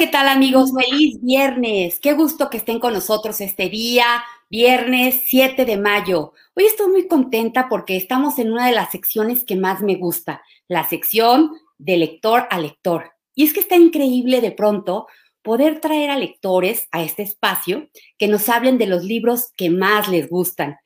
¿qué tal amigos? Feliz viernes. Qué gusto que estén con nosotros este día, viernes 7 de mayo. Hoy estoy muy contenta porque estamos en una de las secciones que más me gusta, la sección de lector a lector. Y es que está increíble de pronto poder traer a lectores a este espacio que nos hablen de los libros que más les gustan.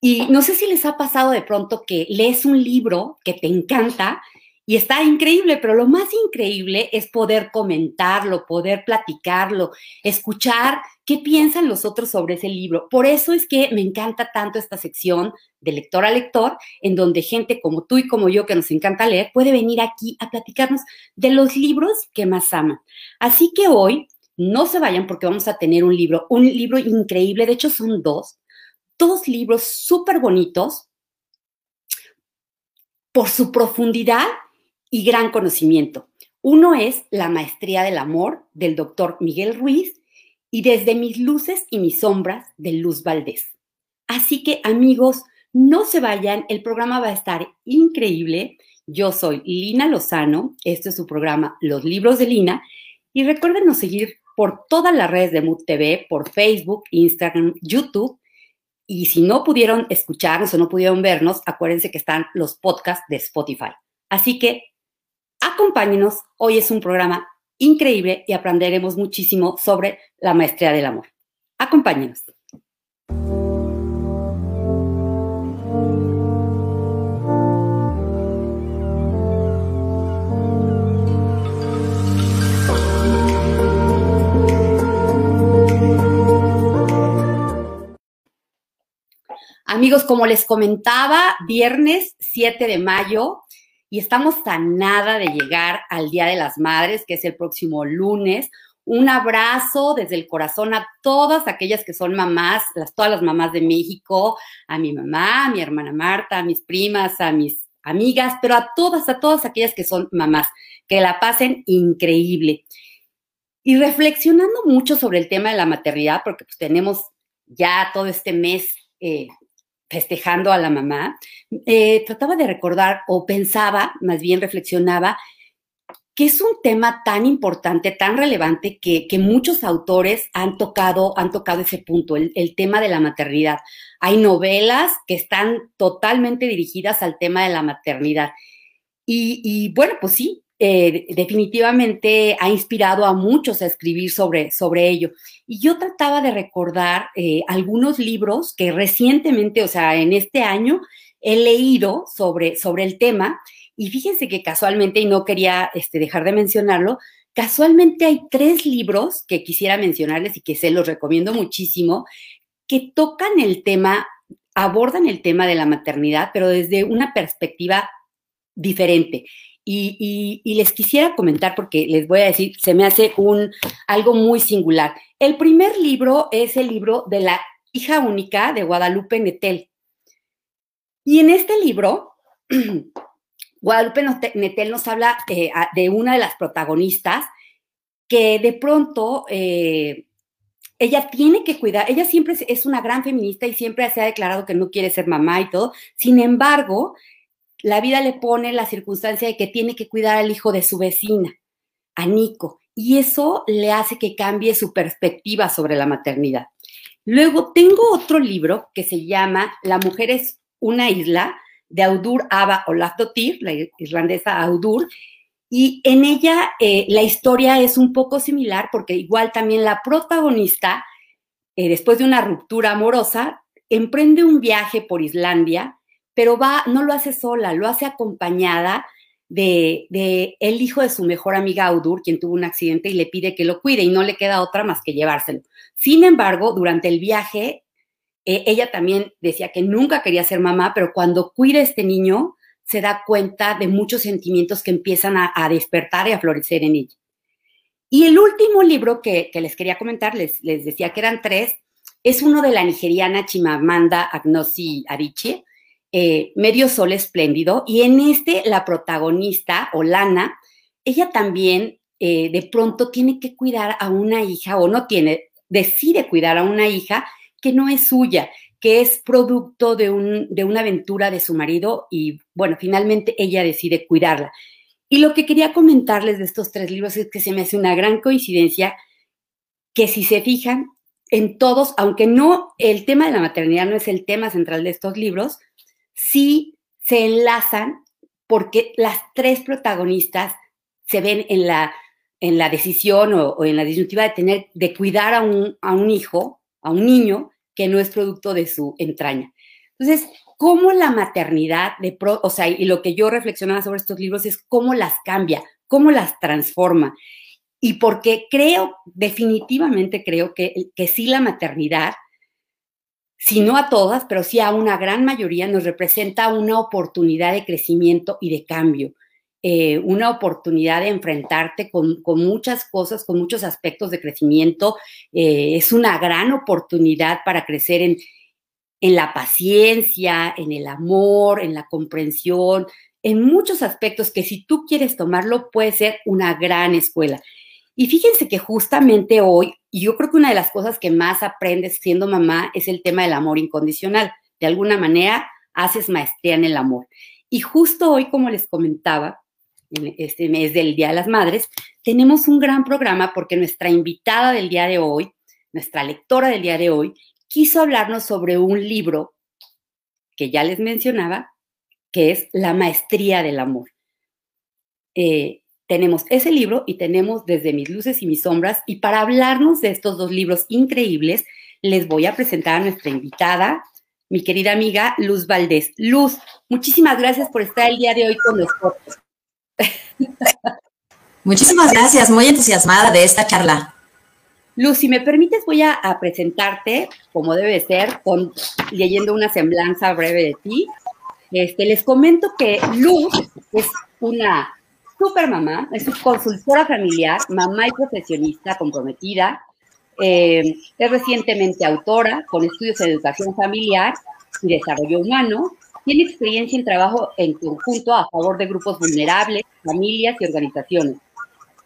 Y no sé si les ha pasado de pronto que lees un libro que te encanta y está increíble, pero lo más increíble es poder comentarlo, poder platicarlo, escuchar qué piensan los otros sobre ese libro. Por eso es que me encanta tanto esta sección de lector a lector, en donde gente como tú y como yo que nos encanta leer puede venir aquí a platicarnos de los libros que más aman. Así que hoy no se vayan porque vamos a tener un libro, un libro increíble, de hecho son dos, dos libros súper bonitos por su profundidad y gran conocimiento. Uno es La Maestría del Amor del doctor Miguel Ruiz y Desde mis luces y mis sombras de Luz Valdés. Así que amigos, no se vayan, el programa va a estar increíble. Yo soy Lina Lozano, este es su programa Los Libros de Lina y recuérdenos seguir por todas las redes de Mood TV, por Facebook, Instagram, YouTube. Y si no pudieron escucharnos o no pudieron vernos, acuérdense que están los podcasts de Spotify. Así que Acompáñenos, hoy es un programa increíble y aprenderemos muchísimo sobre la maestría del amor. Acompáñenos. Amigos, como les comentaba, viernes 7 de mayo y estamos a nada de llegar al Día de las Madres, que es el próximo lunes. Un abrazo desde el corazón a todas aquellas que son mamás, las, todas las mamás de México, a mi mamá, a mi hermana Marta, a mis primas, a mis amigas, pero a todas, a todas aquellas que son mamás, que la pasen increíble. Y reflexionando mucho sobre el tema de la maternidad, porque pues tenemos ya todo este mes eh, festejando a la mamá, eh, trataba de recordar o pensaba, más bien reflexionaba, que es un tema tan importante, tan relevante, que, muchos autores han tocado, han tocado ese punto, el, tema de la maternidad. Hay novelas que están totalmente dirigidas al tema de la maternidad. Y, y bueno, pues sí, eh, definitivamente ha inspirado a muchos a escribir sobre, sobre ello. Y yo trataba de recordar eh, algunos libros que recientemente, o sea, en este año, he leído sobre, sobre el tema. Y fíjense que casualmente, y no quería este, dejar de mencionarlo, casualmente hay tres libros que quisiera mencionarles y que se los recomiendo muchísimo, que tocan el tema, abordan el tema de la maternidad, pero desde una perspectiva diferente. Y, les quisiera comentar porque les voy a decir, se me hace un algo muy singular. El primer libro es el libro de la hija única de Guadalupe Netel. Y en este libro, Guadalupe Netel nos habla eh, de una de las protagonistas que de pronto eh, ella tiene que cuidar, ella siempre es una gran feminista y siempre se ha declarado que no quiere ser mamá y todo. Sin embargo, la vida le pone la circunstancia de que tiene que cuidar al hijo de su vecina, a Nico, y eso le hace que cambie su perspectiva sobre la maternidad. Luego tengo otro libro que se llama La mujer es una isla, de Audur Ava Olafdottir, la irlandesa Audur, y en ella eh, la historia es un poco similar porque igual también la protagonista, eh, después de una ruptura amorosa, emprende un viaje por Islandia pero va, no lo hace sola, lo hace acompañada de, el hijo de su mejor amiga Audur, quien tuvo un accidente y le pide que lo cuide y no le queda otra más que llevárselo. Sin embargo, durante el viaje, eh, ella también decía que nunca quería ser mamá, pero cuando cuida a este niño, se da cuenta de muchos sentimientos que empiezan a, despertar y a florecer en ella. Y el último libro que, les quería comentar, les, decía que eran tres, es uno de la nigeriana Chimamanda Agnosi Adichie, eh, Medio Sol Espléndido, y en este la protagonista, Olana, ella también eh, de pronto tiene que cuidar a una hija, o no tiene, decide cuidar a una hija que no es suya, que es producto de, un, de una aventura de su marido y bueno, finalmente ella decide cuidarla. Y lo que quería comentarles de estos tres libros es que se me hace una gran coincidencia que si se fijan en todos, aunque no el tema de la maternidad no es el tema central de estos libros, sí se enlazan porque las tres protagonistas se ven en la, en la decisión o, en la disyuntiva de tener, de cuidar a un, a un hijo, a un niño que no es producto de su entraña. Entonces, cómo la maternidad, de o sea, y lo que yo reflexionaba sobre estos libros es cómo las cambia, cómo las transforma. Y porque creo, definitivamente creo que, que sí la maternidad, si no a todas, pero sí a una gran mayoría, nos representa una oportunidad de crecimiento y de cambio. Eh, una oportunidad de enfrentarte con, muchas cosas, con muchos aspectos de crecimiento. Eh, es una gran oportunidad para crecer en, en la paciencia, en el amor, en la comprensión, en muchos aspectos que si tú quieres tomarlo puede ser una gran escuela. Y fíjense que justamente hoy, yo creo que una de las cosas que más aprendes siendo mamá es el tema del amor incondicional. De alguna manera, haces maestría en el amor. Y justo hoy, como les comentaba, en este mes del Día de las Madres, tenemos un gran programa porque nuestra invitada del día de hoy, nuestra lectora del día de hoy, quiso hablarnos sobre un libro que ya les mencionaba, que es La Maestría del Amor. Eh, tenemos ese libro y tenemos Desde mis luces y mis sombras. Y para hablarnos de estos dos libros increíbles, les voy a presentar a nuestra invitada, mi querida amiga Luz Valdés. Luz, muchísimas gracias por estar el día de hoy con nosotros. Muchísimas gracias, muy entusiasmada de esta charla. Luz, si me permites, voy a, presentarte, como debe ser, con, leyendo una semblanza breve de ti. Este, les comento que Luz es una super mamá, es consultora familiar, mamá y profesionista comprometida. Eh, es recientemente autora con estudios en educación familiar y desarrollo humano. Tiene experiencia en trabajo en conjunto a favor de grupos vulnerables, familias y organizaciones.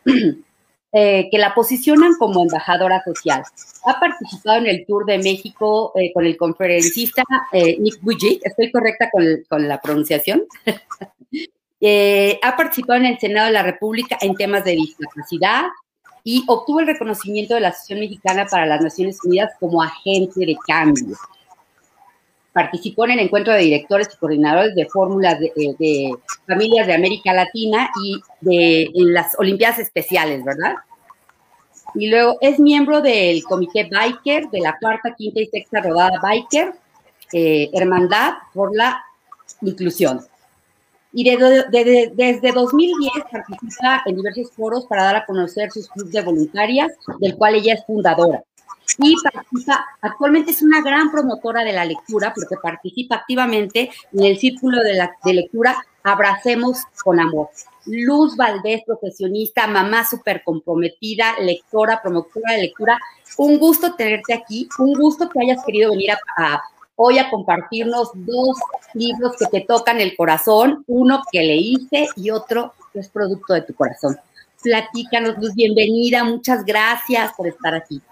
Eh, que la posicionan como embajadora social. Ha participado en el Tour de México eh, con el conferencista eh, Nick Bujik, estoy correcta con, la pronunciación. ha participado en el Senado de la República en temas de discapacidad y obtuvo el reconocimiento de la Asociación Mexicana para las Naciones Unidas como agente de cambio. Participó en el encuentro de directores y coordinadores de fórmulas de, eh, familias de América Latina y de en las Olimpiadas Especiales, ¿verdad? Y luego es miembro del Comité Biker, de la cuarta, quinta y sexta rodada Biker, eh, Hermandad por la Inclusión. Y desde 2010 participa en diversos foros para dar a conocer sus clubes de voluntarias, del cual ella es fundadora y participa, actualmente es una gran promotora de la lectura porque participa activamente en el círculo de, la, de lectura Abracemos con Amor. Luz Valdés, profesionista, mamá súper comprometida, lectora, promotora de lectura. Un gusto tenerte aquí, un gusto que hayas querido venir a, hoy a compartirnos dos libros que te tocan el corazón, uno que leíste y otro que es producto de tu corazón. Platícanos, Luz, bienvenida, muchas gracias por estar aquí.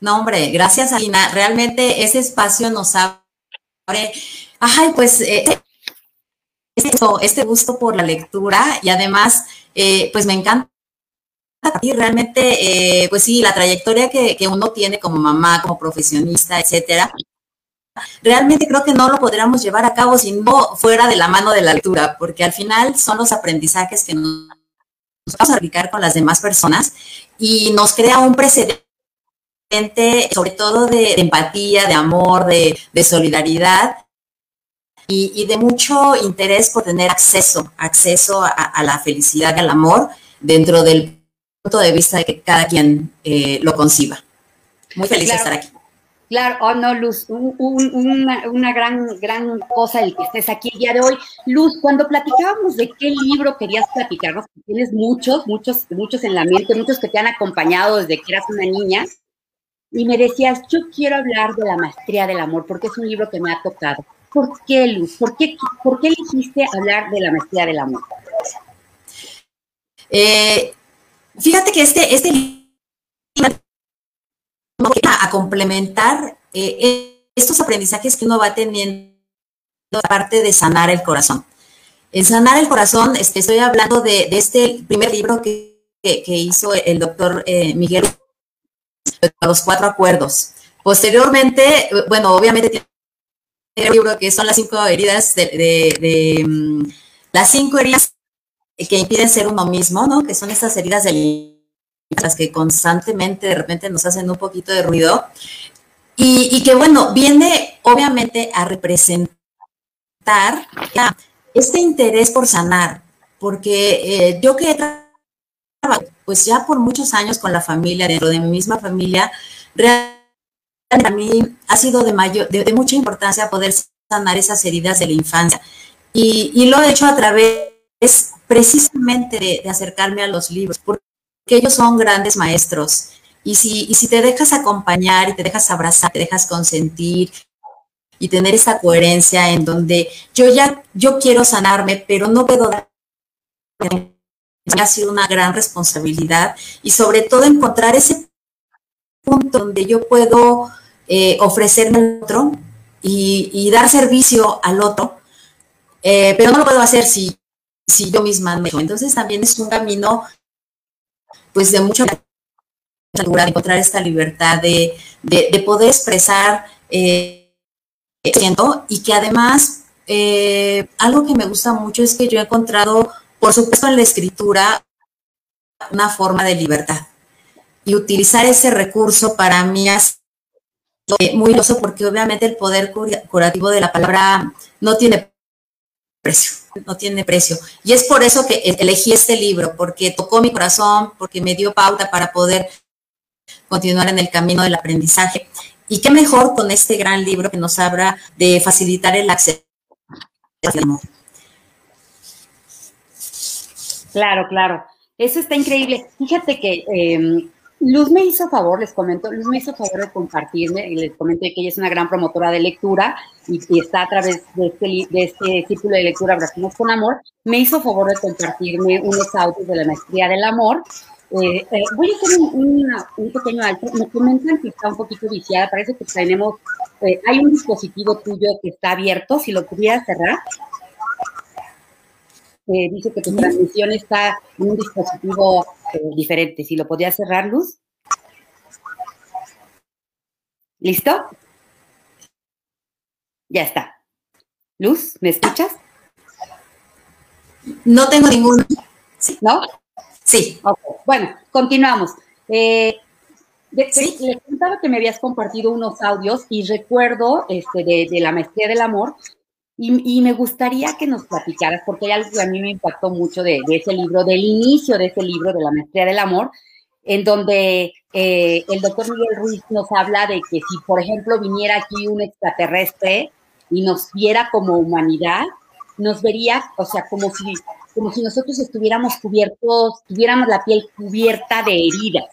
No, hombre, gracias, Alina. Realmente ese espacio nos abre, ay, pues, eh, este gusto por la lectura y además, eh, pues me encanta y realmente, eh, pues sí, la trayectoria que, que, uno tiene como mamá, como profesionista, etcétera, realmente creo que no lo podríamos llevar a cabo si no fuera de la mano de la lectura, porque al final son los aprendizajes que nos vamos a aplicar con las demás personas y nos crea un precedente sobre todo de, empatía, de amor, de, solidaridad y, de mucho interés por tener acceso, acceso a, la felicidad y al amor dentro del punto de vista de que cada quien eh, lo conciba. Muy feliz de estar aquí. Claro, oh no, Luz, una, gran, gran cosa el que estés aquí el día de hoy. Luz, cuando platicábamos de qué libro querías platicarnos, tienes muchos, muchos, muchos en la mente, muchos que te han acompañado desde que eras una niña, y me decías, yo quiero hablar de la maestría del amor porque es un libro que me ha tocado. ¿Por qué, Luz? ¿Por qué, por qué elegiste hablar de la maestría del amor? Eh, fíjate que este, este libro a complementar eh, estos aprendizajes que uno va teniendo aparte de sanar el corazón. En Sanar el Corazón, este, estoy hablando de, este primer libro que, hizo el doctor eh, Miguel, Los Cuatro Acuerdos. Posteriormente, bueno, obviamente tiene un libro que son las cinco heridas de, mm, las cinco heridas que impiden ser uno mismo, ¿no? Que son estas heridas de las que constantemente de repente nos hacen un poquito de ruido. Y, que bueno, viene obviamente a representar este interés por sanar, porque eh, yo que he trabajado pues ya por muchos años con la familia, dentro de mi misma familia, realmente a mí ha sido de, mayor, de, mucha importancia poder sanar esas heridas de la infancia. Y, lo he hecho a través precisamente de, acercarme a los libros, ellos son grandes maestros. Y si, y si te dejas acompañar y te dejas abrazar, te dejas consentir y tener esa coherencia en donde yo ya, yo quiero sanarme, pero no puedo dar ha sido una gran responsabilidad y sobre todo encontrar ese punto donde yo puedo eh, ofrecerme al otro y, dar servicio al otro, eh, pero no lo puedo hacer si, si yo misma me Entonces también es un camino pues de mucha de encontrar esta libertad de, poder expresar eh, y que además eh, algo que me gusta mucho es que yo he encontrado, por supuesto en la escritura, una forma de libertad y utilizar ese recurso para mí es muy uso porque obviamente el poder curativo de la palabra no tiene precio, no tiene precio. Y es por eso que e-, elegí este libro, porque tocó mi corazón, porque me dio pauta para poder continuar en el camino del aprendizaje. Y qué mejor con este gran libro que nos habla de facilitar el acceso al amor. Claro, claro. Eso está increíble. Fíjate que em, Luz me hizo favor, les comento, Luz me hizo favor de compartirme, y les comenté que ella es una gran promotora de lectura y, está a través de este, de este círculo de lectura Abrazamos con Amor, me hizo favor de compartirme unos audios de la maestría del amor. Eh, eh, voy a hacer un, pequeño alto. Me comentan que está un poquito viciada, parece que tenemos, eh, hay un dispositivo tuyo que está abierto, si lo pudiera cerrar. Dice que tu transmisión está en un dispositivo diferente. Si lo podía cerrar, Luz. ¿Listo? Ya está. Luz, ¿me escuchas? No tengo ninguno. ¿No? Sí. Bueno, continuamos. Eh, Le contaba que me habías compartido unos audios y recuerdo este, de, la maestría del amor y, me gustaría que nos platicaras, porque hay algo que a mí me impactó mucho de, ese libro, del inicio de ese libro, de la maestría del amor, en donde eh, el doctor Miguel Ruiz nos habla de que si, por ejemplo, viniera aquí un extraterrestre y nos viera como humanidad, nos vería, o sea, como si, como si nosotros estuviéramos cubiertos, tuviéramos la piel cubierta de heridas.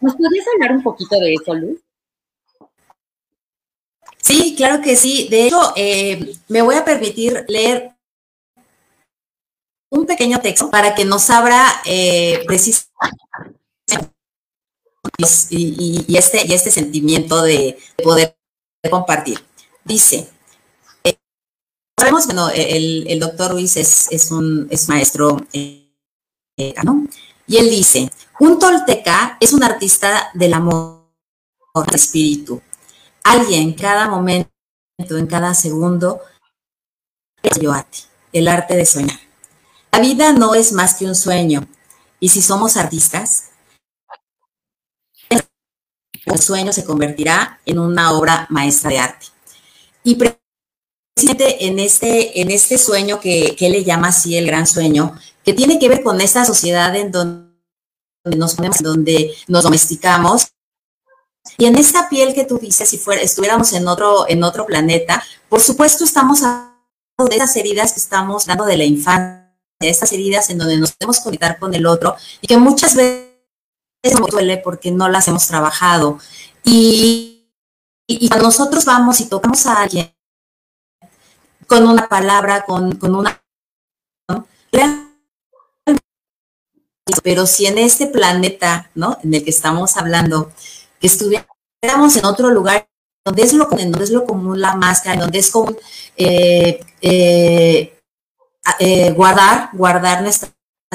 ¿Nos podrías hablar un poquito de eso, Luz? Sí, claro que sí. De hecho, eh, me voy a permitir leer un pequeño texto para que nos abra eh, precisamente y, este, y este sentimiento de poder compartir. Dice, eh, sabemos, bueno, el, doctor Ruiz es, un maestro ¿no? y él dice, un tolteca es un artista del amor, del espíritu, alguien cada momento, en cada segundo, yo a ti, el arte de soñar. La vida no es más que un sueño, y si somos artistas, el sueño se convertirá en una obra maestra de arte. Y precisamente en este, en este sueño que, que le llama así el gran sueño, que tiene que ver con esta sociedad en donde nos ponemos, en donde nos domesticamos, y en esta piel que tú dices, si fuera, estuviéramos en otro, en otro planeta, por supuesto estamos hablando de esas heridas que estamos hablando de la infancia, de estas heridas en donde nos podemos conectar con el otro y que muchas veces nos duele porque no las hemos trabajado. Y, cuando nosotros vamos y tocamos a alguien con una palabra, con, con una... Pero si en este planeta, ¿no? En el que estamos hablando, que estuviéramos en otro lugar donde es lo, donde es lo común la máscara, donde es común eh, eh, eh, guardar, guardar nuestra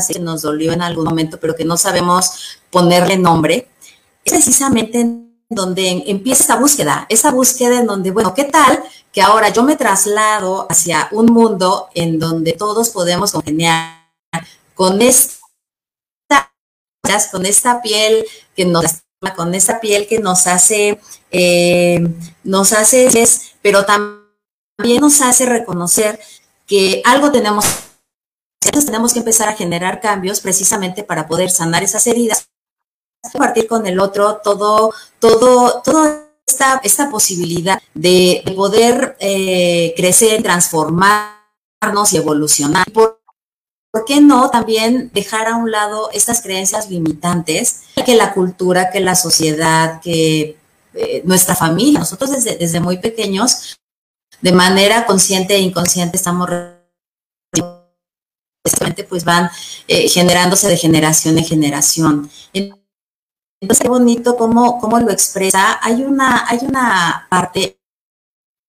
que nos dolió en algún momento, pero que no sabemos ponerle nombre, es precisamente en donde empieza esa búsqueda, esa búsqueda en donde, bueno, ¿qué tal que ahora yo me traslado hacia un mundo en donde todos podemos congeniar con esta, con esta piel que nos con esta piel que nos hace, eh, nos hace, pero también nos hace reconocer que algo tenemos, entonces tenemos que empezar a generar cambios precisamente para poder sanar esas heridas, compartir con el otro todo, todo, toda esta, esta posibilidad de poder eh, crecer, transformarnos y evolucionar. ¿Por, qué no también dejar a un lado estas creencias limitantes que la cultura, que la sociedad, que eh, nuestra familia, nosotros desde, desde muy pequeños, de manera consciente e inconsciente estamos pues van eh, generándose de generación en generación. Entonces, qué bonito cómo, cómo lo expresa. Hay una, hay una parte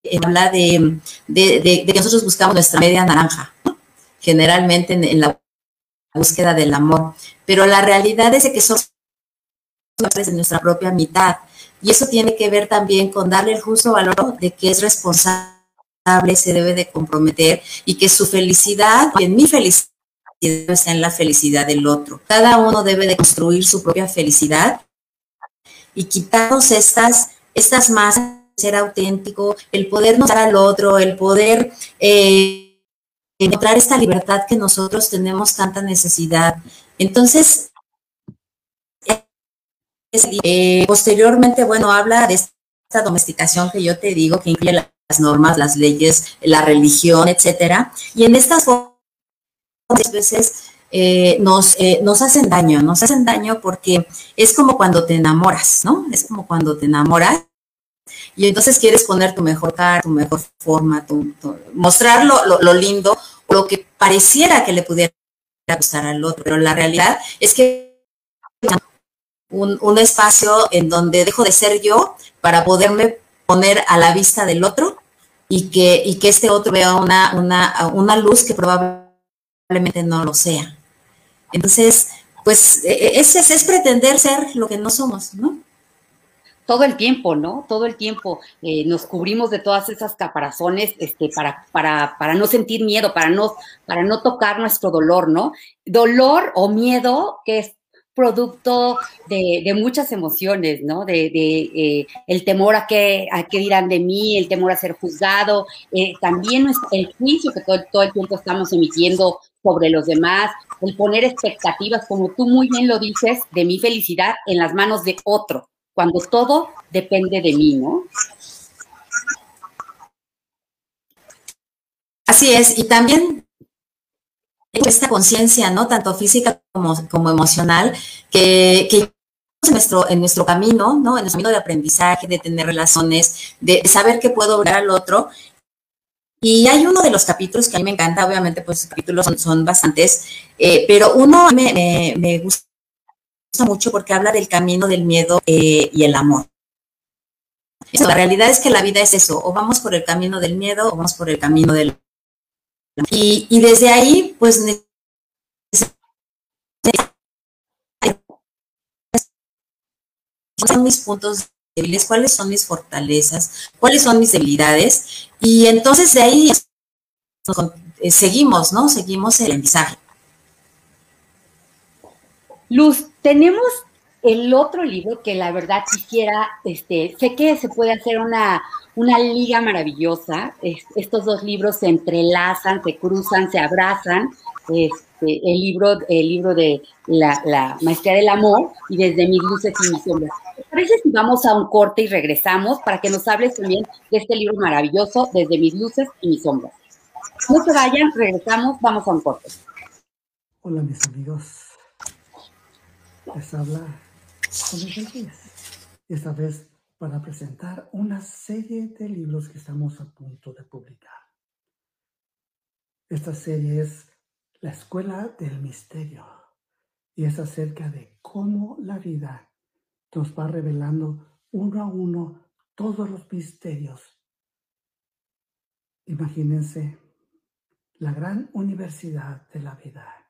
que habla de, que nosotros buscamos nuestra media naranja, generalmente en, la búsqueda del amor, pero la realidad es que somos de nuestra propia mitad. Y eso tiene que ver también con darle el justo valor de que es responsable, se debe de comprometer y que su felicidad, en mi felicidad, está en la felicidad del otro. Cada uno debe de construir su propia felicidad y quitarnos estas, estas masas, ser auténtico, el poder dar al otro, el poder eh, encontrar esta libertad que nosotros tenemos tanta necesidad. Entonces, eh, posteriormente, bueno, habla de esta domesticación que yo te digo, que incluye las normas, las leyes, la religión, etcétera. Y en estas muchas veces eh, nos, eh, nos hacen daño, nos hacen daño porque es como cuando te enamoras, ¿no? Es como cuando te enamoras y entonces quieres poner tu mejor cara, tu mejor forma, tu, mostrar lo, lindo, lo que pareciera que le pudiera gustar al otro, pero la realidad es que un, un espacio en donde dejo de ser yo para poderme poner a la vista del otro y que, y que este otro vea una, una, una luz que probablemente no lo sea. Entonces, pues e, e, ese es, pretender ser lo que no somos, ¿no? Todo el tiempo, ¿no? Todo el tiempo eh, nos cubrimos de todas esas caparazones este, para, para, para no sentir miedo, para no, para no tocar nuestro dolor, ¿no? Dolor o miedo que es producto de, muchas emociones, ¿no? De, eh, el temor a qué, a qué dirán de mí, el temor a ser juzgado, eh, también el juicio que todo, todo el tiempo estamos emitiendo sobre los demás, el poner expectativas, como tú muy bien lo dices, de mi felicidad en las manos de otro, cuando todo depende de mí, ¿no? Así es, y también esta conciencia, ¿no? Tanto física como, como emocional, que, en nuestro, en nuestro camino, ¿no? En nuestro camino de aprendizaje, de tener relaciones, de saber que puedo ver al otro y hay uno de los capítulos que a mí me encanta, obviamente, pues los capítulos son, bastantes, eh, pero uno me, me, gusta mucho porque habla del camino del miedo eh, y el amor. la realidad es que la vida es eso, o vamos por el camino del miedo o vamos por el camino del... Y, y desde ahí, pues... Son mis puntos débiles, cuáles son mis fortalezas, cuáles son mis debilidades. Y entonces de ahí eh, seguimos, ¿no? Seguimos el aprendizaje. Luz, tenemos el otro libro que la verdad quisiera, este, sé que se puede hacer una, una liga maravillosa. estos dos libros se entrelazan, se cruzan, se abrazan. Este, el libro, el libro de la, la maestría del amor y desde mis luces y mis sombras parece si vamos a un corte y regresamos para que nos hables también de este libro maravilloso, Desde mis luces y mis sombras? No se vayan, regresamos, vamos a un corte. Hola mis amigos, les habla Jorge esta vez para presentar una serie de libros que estamos a punto de publicar. Esta serie es La Escuela del Misterio y es acerca de cómo la vida nos va revelando uno a uno todos los misterios. Imagínense la gran universidad de la vida,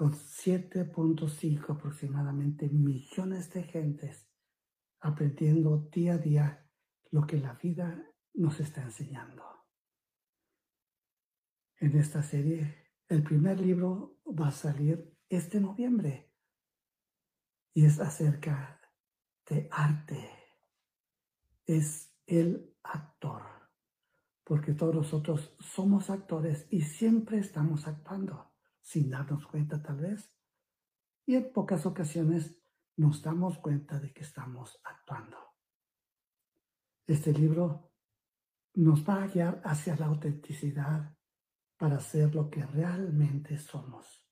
con 7.5 aproximadamente millones de gentes aprendiendo día a día lo que la vida nos está enseñando. En esta serie, el primer libro va a salir este noviembre y es acerca de arte. Es el actor, porque todos nosotros somos actores y siempre estamos actuando, sin darnos cuenta tal vez. Y en pocas ocasiones nos damos cuenta de que estamos actuando. Este libro nos va a guiar hacia la autenticidad para ser lo que realmente somos.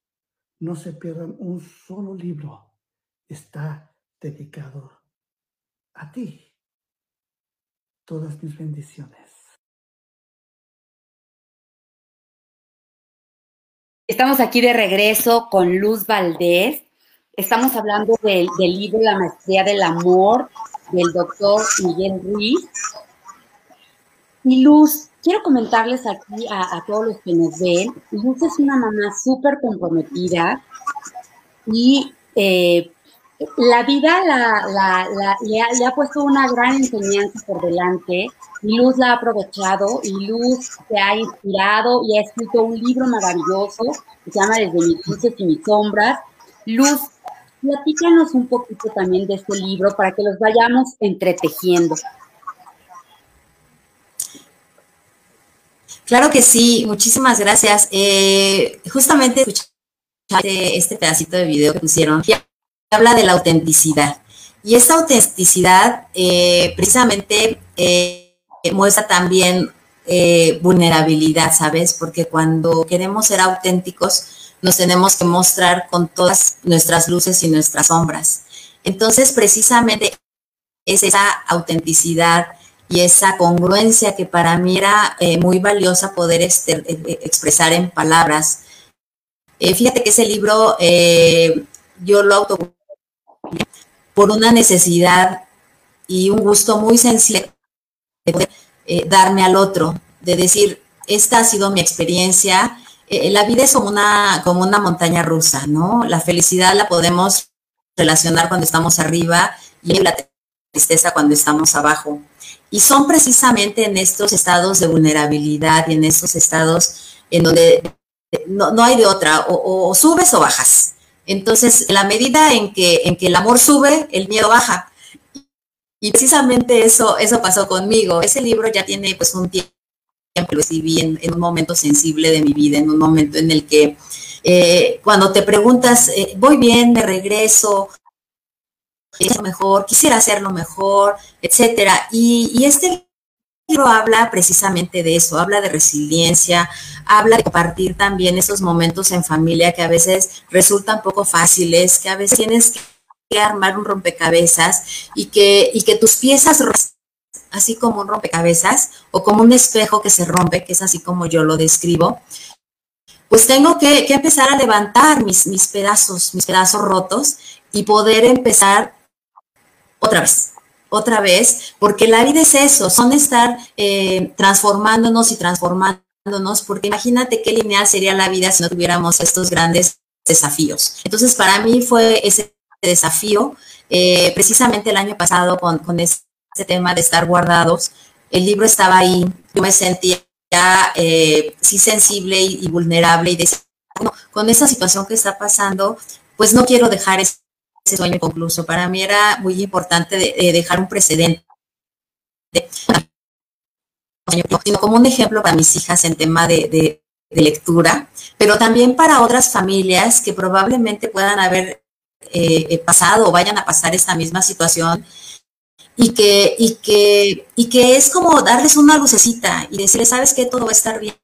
No se pierdan un solo libro. Está dedicado a ti. Todas mis bendiciones. Estamos aquí de regreso con Luz Valdés. Estamos hablando del, libro La Maestría del Amor del doctor Miguel Ruiz. Y Luz, quiero comentarles aquí a, todos los que nos ven, Luz es una mamá súper comprometida y eh, la vida le, ha, puesto una gran enseñanza por delante. Luz la ha aprovechado y Luz se ha inspirado y ha escrito un libro maravilloso que se llama Desde mis luces y mis sombras. Luz, Platícanos un poquito también de este libro para que los vayamos entretejiendo. Claro que sí, muchísimas gracias. Eh, justamente escuché este pedacito de video que pusieron, habla de la autenticidad. Y esta autenticidad eh, precisamente eh, muestra también vulnerabilidad, ¿sabes? Porque cuando queremos ser auténticos, nos tenemos que mostrar con todas nuestras luces y nuestras sombras. Entonces, precisamente es esa autenticidad y esa congruencia que para mí era eh, muy valiosa poder este, eh, eh, expresar en palabras. fíjate que ese libro yo lo auto por una necesidad y un gusto muy sensible de poder darme al otro, de decir, esta ha sido mi experiencia, eh, la vida es como una, como una montaña rusa, ¿no? La felicidad la podemos relacionar cuando estamos arriba y la tristeza cuando estamos abajo. Y son precisamente en estos estados de vulnerabilidad y en estos estados en donde no, hay de otra, o, subes o bajas. Entonces, la medida en que, en que el amor sube, el miedo baja. Y precisamente eso, eso pasó conmigo. Ese libro ya tiene pues un tiempo lo escribí en, un momento sensible de mi vida, en un momento en el que eh, cuando te preguntas, eh, voy bien, me regreso, es mejor, quisiera hacerlo mejor, etcétera. Y, este libro habla precisamente de eso, habla de resiliencia, habla de compartir también esos momentos en familia que a veces resultan poco fáciles, que a veces tienes que armar un rompecabezas y que, y que tus piezas así como un rompecabezas o como un espejo que se rompe, que es así como yo lo describo, pues tengo que, empezar a levantar mis, mis pedazos, mis pedazos rotos y poder empezar otra vez, otra vez, porque la vida es eso, son estar eh, transformándonos y transformándonos, porque imagínate qué lineal sería la vida si no tuviéramos estos grandes desafíos. Entonces, para mí fue ese desafío, eh, precisamente el año pasado con, con este tema de estar guardados. El libro estaba ahí, yo me sentía eh, sí sensible y, vulnerable y decía, con esa situación que está pasando, pues no quiero dejar ese, sueño inconcluso. Para mí era muy importante dejar un precedente, como un ejemplo para mis hijas en tema de, lectura, pero también para otras familias que probablemente puedan haber eh, pasado o vayan a pasar esta misma situación y que, y que, y que es como darles una lucecita y decirles, sabes que todo va a estar bien.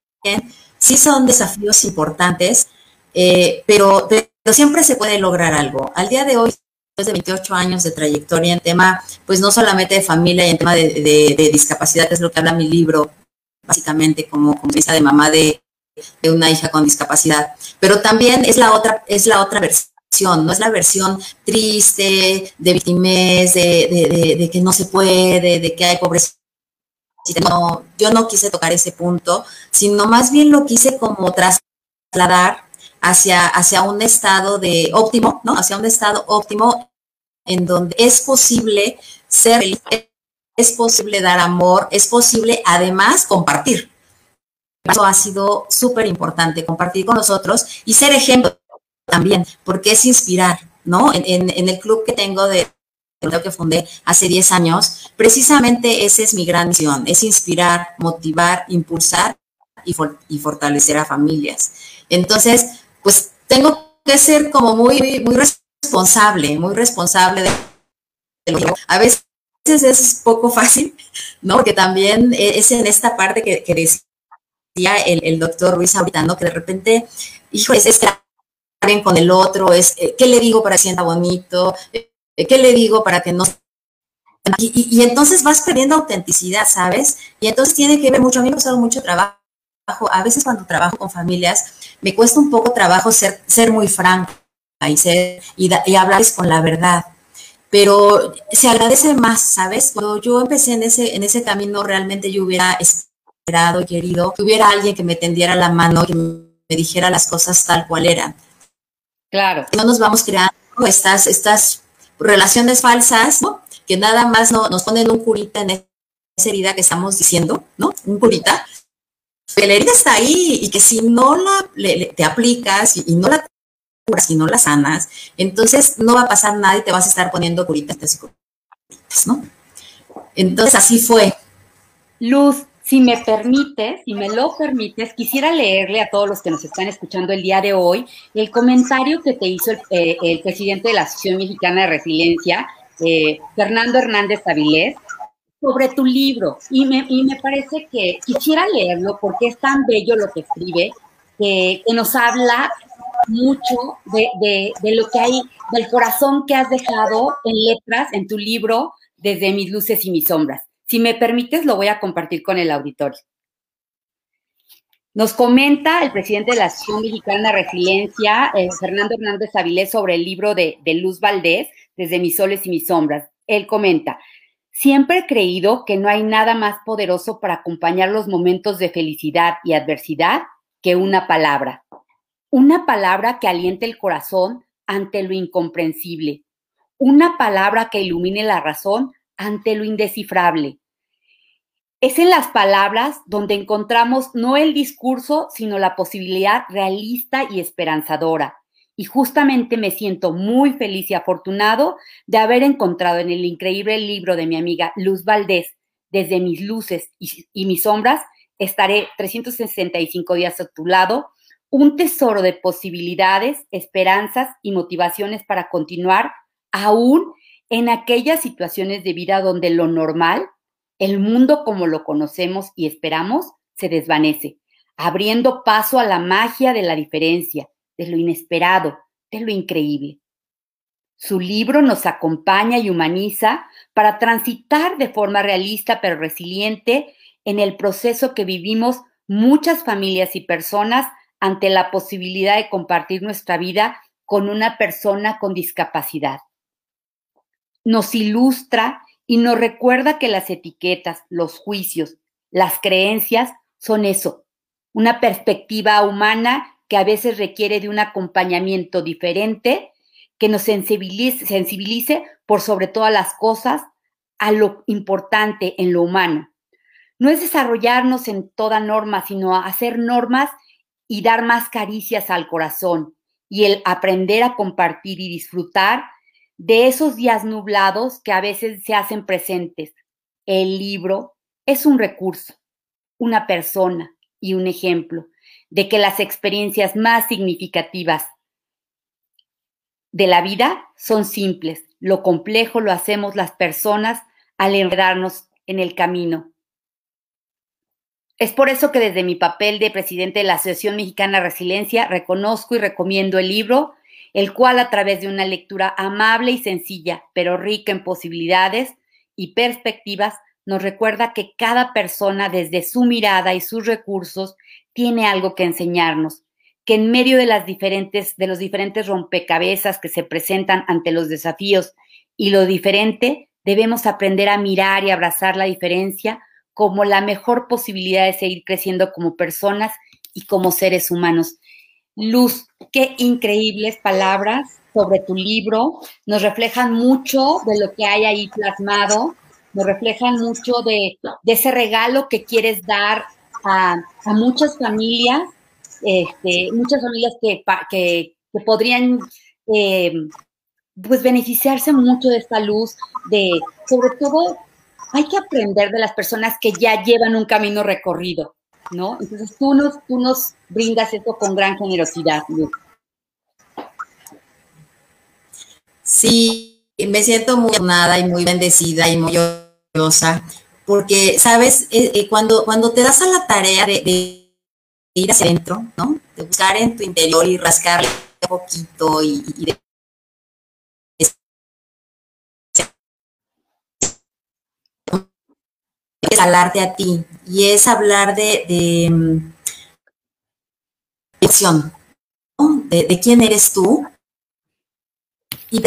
Sí son desafíos importantes, eh, pero, siempre se puede lograr algo. Al día de hoy, después de 28 años de trayectoria en tema, pues no solamente de familia y en tema de, discapacidad, que es lo que habla mi libro, básicamente como, como de mamá de, de una hija con discapacidad, pero también es la otra, es la otra versión no es la versión triste, de victimez, de, que no se puede, de que hay pobreza no, yo no quise tocar ese punto, sino más bien lo quise como trasladar hacia, hacia un estado de óptimo, ¿no? Hacia un estado óptimo en donde es posible ser es posible dar amor, es posible además compartir. Eso ha sido súper importante, compartir con nosotros y ser ejemplo también, porque es inspirar, ¿no? En, el club que tengo de que fundé hace 10 años, precisamente esa es mi gran misión, es inspirar, motivar, impulsar y, y fortalecer a familias. Entonces, pues tengo que ser como muy, muy responsable, muy responsable de, lo que a veces es poco fácil, ¿no? Porque también es en esta parte que, decía el, doctor Ruiz ahorita, ¿no? Que de repente, hijo, es, es bien con el otro, es eh, qué le digo para que sienta bonito, eh, qué le digo para que no y, y, entonces vas perdiendo autenticidad, ¿sabes? Y entonces tiene que ver mucho, a mí me ha costado mucho trabajo, a veces cuando trabajo con familias, me cuesta un poco trabajo ser, ser muy franco y, ser, y, y hablarles con la verdad pero se agradece más, ¿sabes? Cuando yo empecé en ese, en ese camino, realmente yo hubiera esperado y querido que hubiera alguien que me tendiera la mano, que me dijera las cosas tal cual eran. Claro. No nos vamos creando estas, estas relaciones falsas, ¿no? Que nada más no, nos ponen un curita en esa herida que estamos diciendo, ¿no? Un curita. Que la herida está ahí y que si no la te aplicas y, no la si no las sanas, entonces no va a pasar nada y te vas a estar poniendo curitas y curitas, ¿no? Entonces así fue. Luz, si me permites, si me lo permites, quisiera leerle a todos los que nos están escuchando el día de hoy el comentario que te hizo el, eh, presidente de la Asociación Mexicana de Resiliencia, eh, Fernando Hernández Avilés, sobre tu libro. Y me, y me parece que quisiera leerlo porque es tan bello lo que escribe, que nos habla mucho de, lo que hay, del corazón que has dejado en letras en tu libro, desde mis luces y mis sombras. Si me permites, lo voy a compartir con el auditorio. Nos comenta el presidente de la Asociación Mexicana de Resiliencia, eh, Fernando Hernández Avilés, sobre el libro de, de Luz Valdés, Desde mis soles y mis sombras. Él comenta, siempre he creído que no hay nada más poderoso para acompañar los momentos de felicidad y adversidad que una palabra una palabra que aliente el corazón ante lo incomprensible, una palabra que ilumine la razón ante lo indescifrable. Es en las palabras donde encontramos no el discurso, sino la posibilidad realista y esperanzadora. Y justamente me siento muy feliz y afortunado de haber encontrado en el increíble libro de mi amiga Luz Valdés, Desde mis luces y, mis sombras, estaré 365 días a tu lado, un tesoro de posibilidades, esperanzas y motivaciones para continuar aún en aquellas situaciones de vida donde lo normal, el mundo como lo conocemos y esperamos, se desvanece, abriendo paso a la magia de la diferencia, de lo inesperado, de lo increíble. Su libro nos acompaña y humaniza para transitar de forma realista pero resiliente en el proceso que vivimos muchas familias y personas ante la posibilidad de compartir nuestra vida con una persona con discapacidad. Nos ilustra y nos recuerda que las etiquetas, los juicios, las creencias son eso, una perspectiva humana que a veces requiere de un acompañamiento diferente que nos sensibilice, por sobre todas las cosas a lo importante en lo humano. No es desarrollarnos en toda norma, sino hacer normas y dar más caricias al corazón y el aprender a compartir y disfrutar de esos días nublados que a veces se hacen presentes. El libro es un recurso, una persona y un ejemplo de que las experiencias más significativas de la vida son simples. Lo complejo lo hacemos las personas al enredarnos en el camino es por eso que desde mi papel de presidente de la Asociación Mexicana Resiliencia reconozco y recomiendo el libro, el cual a través de una lectura amable y sencilla, pero rica en posibilidades y perspectivas, nos recuerda que cada persona desde su mirada y sus recursos tiene algo que enseñarnos, que en medio de las diferentes de los diferentes rompecabezas que se presentan ante los desafíos y lo diferente, debemos aprender a mirar y abrazar la diferencia como la mejor posibilidad de seguir creciendo como personas y como seres humanos. Luz, qué increíbles palabras sobre tu libro, nos reflejan mucho de lo que hay ahí plasmado, nos reflejan mucho de, ese regalo que quieres dar a, muchas familias, este, muchas familias que, que, podrían eh, pues beneficiarse mucho de esta luz, de sobre todo hay que aprender de las personas que ya llevan un camino recorrido, ¿no? Entonces tú nos, tú nos brindas esto con gran generosidad, Luz. Sí, me siento muy honrada y muy bendecida y muy orgullosa, porque, sabes, eh, eh, cuando, cuando te das a la tarea de, ir hacia adentro, ¿no? De buscar en tu interior y rascarle un poquito y, y de es a ti y es hablar de, de, mm, de, de quién eres tú. Y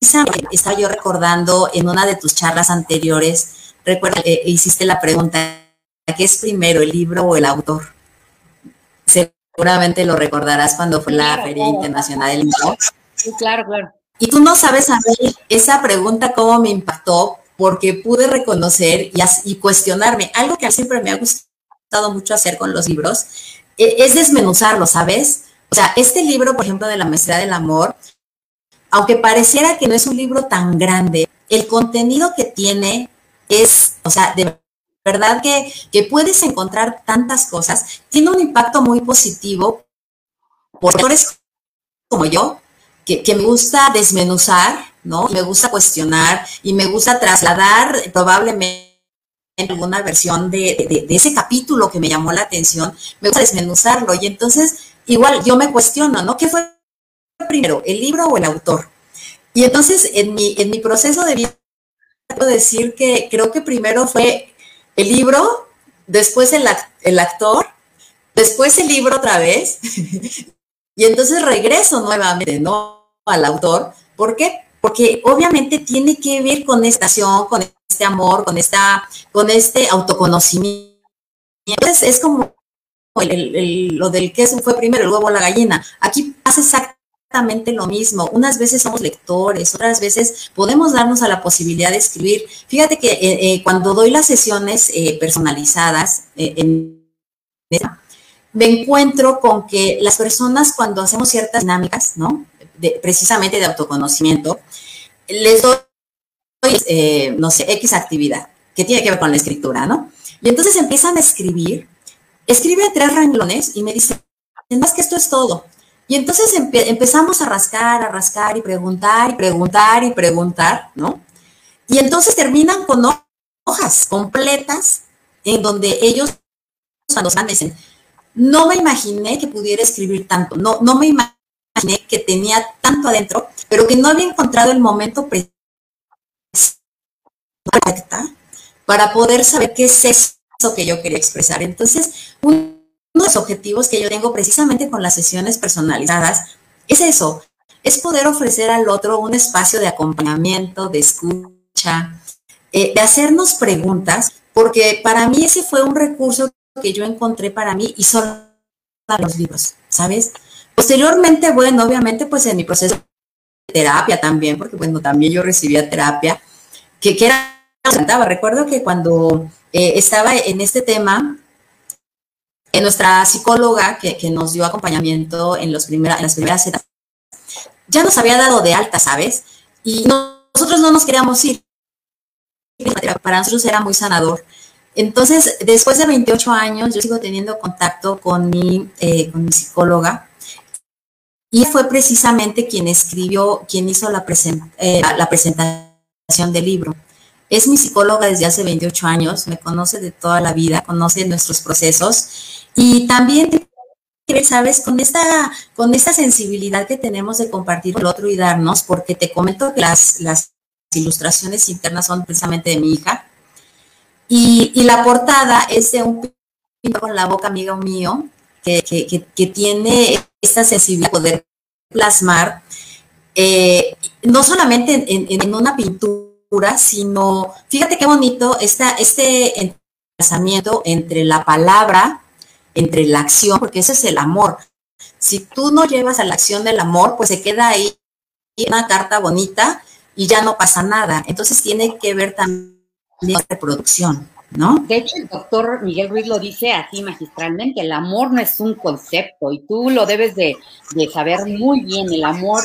estaba yo recordando en una de tus charlas anteriores, recuerda, eh, hiciste la pregunta, ¿qué es primero, el libro o el autor? Seguramente lo recordarás cuando fue la Feria Internacional del Libro. Sí, claro, claro. Y tú no sabes a mí esa pregunta cómo me impactó, porque pude reconocer y, y cuestionarme. Algo que siempre me ha gustado mucho hacer con los libros e, es desmenuzarlo, ¿sabes? O sea, este libro, por ejemplo, de la maestría del amor, aunque pareciera que no es un libro tan grande, el contenido que tiene es, o sea, de verdad que, que puedes encontrar tantas cosas, tiene un impacto muy positivo por lectores como yo, que, que, me gusta desmenuzar, ¿no? Me gusta cuestionar y me gusta trasladar probablemente alguna versión de, de, de, ese capítulo que me llamó la atención, me gusta desmenuzarlo y entonces igual yo me cuestiono, ¿no? ¿Qué fue primero, el libro o el autor? Y entonces en mi, en mi proceso de vida, decir que creo que primero fue el libro, después el, el actor, después el libro otra vez, y entonces regreso nuevamente, ¿no? Al autor. ¿Por qué? Porque obviamente tiene que ver con esta acción, con este amor, con, esta, con este autoconocimiento. Entonces es como lo del queso fue primero, el huevo la gallina. Aquí pasa exactamente lo mismo. Unas veces somos lectores, otras veces podemos darnos a la posibilidad de escribir. Fíjate que eh, eh, cuando doy las sesiones eh, personalizadas me encuentro con que las personas cuando hacemos ciertas dinámicas, ¿no? Precisamente de autoconocimiento, les doy, no sé, X actividad que tiene que ver con la escritura, ¿no? Y entonces empiezan a escribir escribe tres renglones y me dice, más que esto es todo. Y entonces empezamos a rascar, a rascar y preguntar y preguntar y preguntar, ¿no? Y entonces terminan con hojas completas en donde ellos cuando me dicen, no me imaginé que pudiera escribir tanto, no, no me imaginé que tenía tanto adentro, pero que no había encontrado el momento preciso para poder saber qué es eso que yo quería expresar. Entonces, uno de los objetivos que yo tengo precisamente con las sesiones personalizadas es eso, es poder ofrecer al otro un espacio de acompañamiento, de escucha, eh, de hacernos preguntas, porque para mí ese fue un recurso que yo encontré para mí y solo los libros, ¿sabes? Posteriormente, bueno, obviamente, pues en mi proceso de terapia también, porque bueno, también yo recibía terapia, que, que era, recuerdo que cuando eh, estaba en este tema, en nuestra psicóloga que, nos dio acompañamiento en, los primera, en las primeras etapas, ya nos había dado de alta, ¿sabes? Y nosotros no nos queríamos ir. Para nosotros era muy sanador. Entonces, después de 28 años, yo sigo teniendo contacto con mi, eh, con mi psicóloga. Y fue precisamente quien escribió, quien hizo la, eh, la presentación del libro. Es mi psicóloga desde hace 28 años, me conoce de toda la vida, conoce nuestros procesos y también sabes, con esta, con esta sensibilidad que tenemos de compartir con el otro y darnos, porque te comento que las, las ilustraciones internas son precisamente de mi hija. Y, la portada es de un pintor con la boca amigo mío, que, tiene esta sensibilidad de poder plasmar, eh, no solamente en, en, una pintura, sino fíjate qué bonito está este entrelazamiento entre la palabra, entre la acción, porque ese es el amor. Si tú no llevas a la acción del amor, pues se queda ahí una carta bonita y ya no pasa nada. Entonces tiene que ver también la reproducción. ¿No? De hecho, el doctor Miguel Ruiz lo dice así magistralmente, el amor no es un concepto y tú lo debes de, de saber muy bien, el amor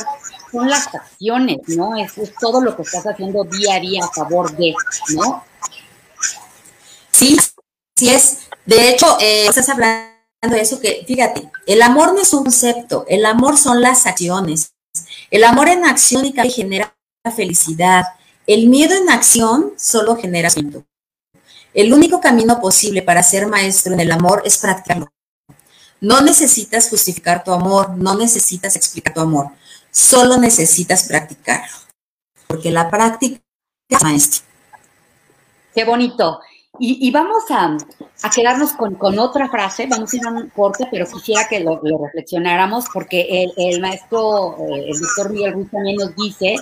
son las acciones, ¿no? Es, todo lo que estás haciendo día a día a favor de, ¿no? Sí, sí es. De hecho, eh, estás hablando de eso que, fíjate, el amor no es un concepto, el amor son las acciones. El amor en acción y genera felicidad. El miedo en acción solo genera miedo. El único camino posible para ser maestro en el amor es practicarlo. No necesitas justificar tu amor, no necesitas explicar tu amor. Solo necesitas practicarlo, porque la práctica es maestro. Qué bonito. Y, vamos a, quedarnos con, otra frase, vamos a ir a un corte, pero quisiera que lo, reflexionáramos porque el, maestro, eh, el doctor Miguel Ruiz también nos dice,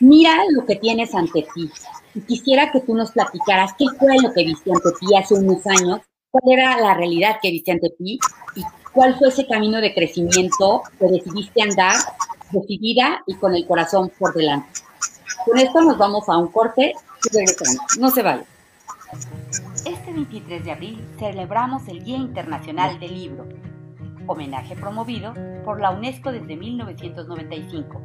mira lo que tienes ante ti. Y quisiera que tú nos platicaras qué fue lo que viste ante ti hace unos años, cuál era la realidad que viste ante ti y cuál fue ese camino de crecimiento que decidiste andar decidida y con el corazón por delante. Con esto nos vamos a un corte y regresamos. No se vayan. Este 23 de abril celebramos el Día Internacional del Libro, homenaje promovido por la UNESCO desde 1995.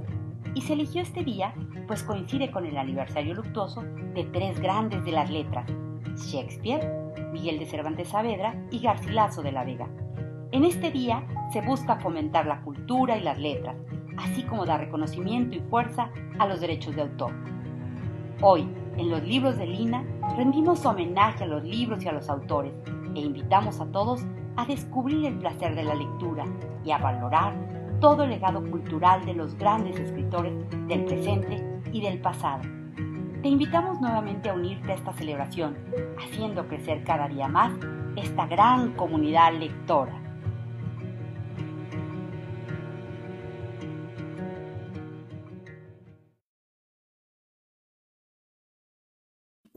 Y se eligió este día pues coincide con el aniversario luctuoso de tres grandes de las letras, Shakespeare, Miguel de Cervantes Saavedra y Garcilaso de la Vega. En este día se busca fomentar la cultura y las letras, así como dar reconocimiento y fuerza a los derechos de autor. Hoy, en los libros de Lina, rendimos homenaje a los libros y a los autores e invitamos a todos a descubrir el placer de la lectura y a valorar todo el legado cultural de los grandes escritores del presente y del pasado. Te invitamos nuevamente a unirte a esta celebración, haciendo crecer cada día más esta gran comunidad lectora.